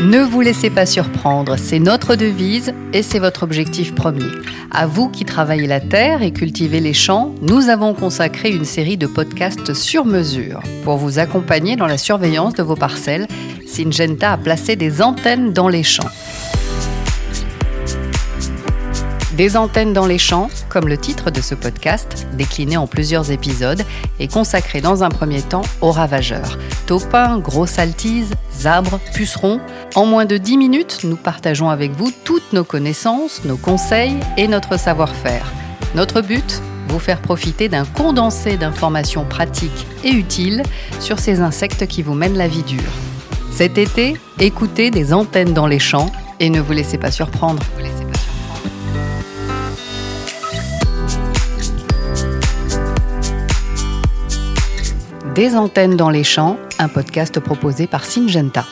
Ne vous laissez pas surprendre, c'est notre devise et c'est votre objectif premier. À vous qui travaillez la terre et cultivez les champs, nous avons consacré une série de podcasts sur mesure. Pour vous accompagner dans la surveillance de vos parcelles, Syngenta a placé des antennes dans les champs. Des antennes dans les champs, comme le titre de ce podcast, décliné en plusieurs épisodes, est consacré dans un premier temps aux ravageurs. Taupins, grosses altises, zabres, pucerons. En moins de 10 minutes, nous partageons avec vous toutes nos connaissances, nos conseils et notre savoir-faire. Notre but vous faire profiter d'un condensé d'informations pratiques et utiles sur ces insectes qui vous mènent la vie dure. Cet été, écoutez des antennes dans les champs et ne vous laissez pas surprendre. Des antennes dans les champs, un podcast proposé par Syngenta.